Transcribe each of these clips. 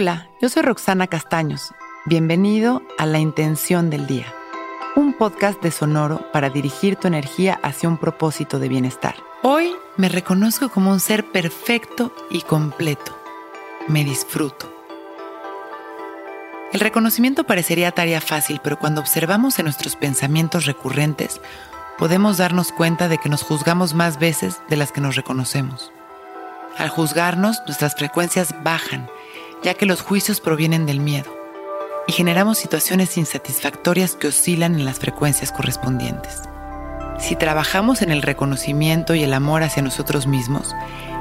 Hola, yo soy Roxana Castaños. Bienvenido a La Intención del Día, un podcast de Sonoro para dirigir tu energía hacia un propósito de bienestar. Hoy me reconozco como un ser perfecto y completo. Me disfruto. El reconocimiento parecería tarea fácil, pero cuando observamos en nuestros pensamientos recurrentes, podemos darnos cuenta de que nos juzgamos más veces de las que nos reconocemos. Al juzgarnos, nuestras frecuencias bajan ya que los juicios provienen del miedo, y generamos situaciones insatisfactorias que oscilan en las frecuencias correspondientes. Si trabajamos en el reconocimiento y el amor hacia nosotros mismos,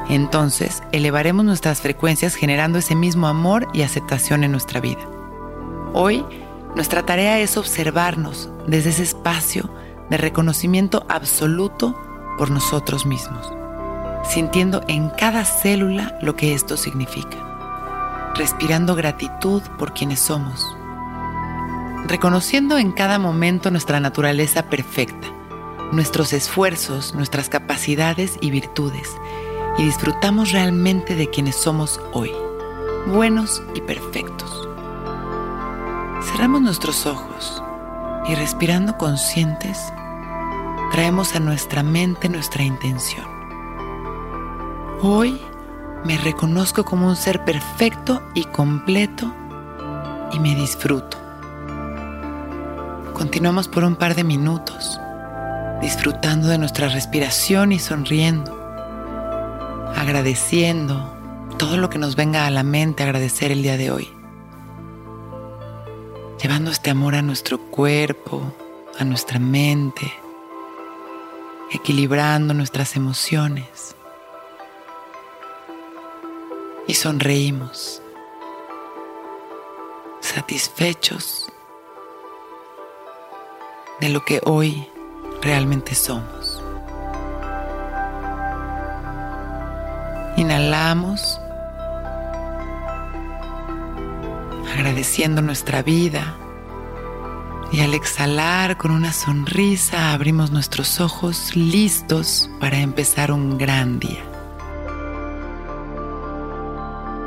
entonces elevaremos nuestras frecuencias generando ese mismo amor y aceptación en nuestra vida. Hoy, nuestra tarea es observarnos desde ese espacio de reconocimiento absoluto por nosotros mismos, sintiendo en cada célula lo que esto significa respirando gratitud por quienes somos, reconociendo en cada momento nuestra naturaleza perfecta, nuestros esfuerzos, nuestras capacidades y virtudes, y disfrutamos realmente de quienes somos hoy, buenos y perfectos. Cerramos nuestros ojos y respirando conscientes, traemos a nuestra mente nuestra intención. Hoy me reconozco como un ser perfecto y completo y me disfruto. Continuamos por un par de minutos, disfrutando de nuestra respiración y sonriendo, agradeciendo todo lo que nos venga a la mente agradecer el día de hoy. Llevando este amor a nuestro cuerpo, a nuestra mente, equilibrando nuestras emociones y sonreímos, satisfechos de lo que hoy realmente somos. Inhalamos, agradeciendo nuestra vida. Y al exhalar con una sonrisa abrimos nuestros ojos listos para empezar un gran día.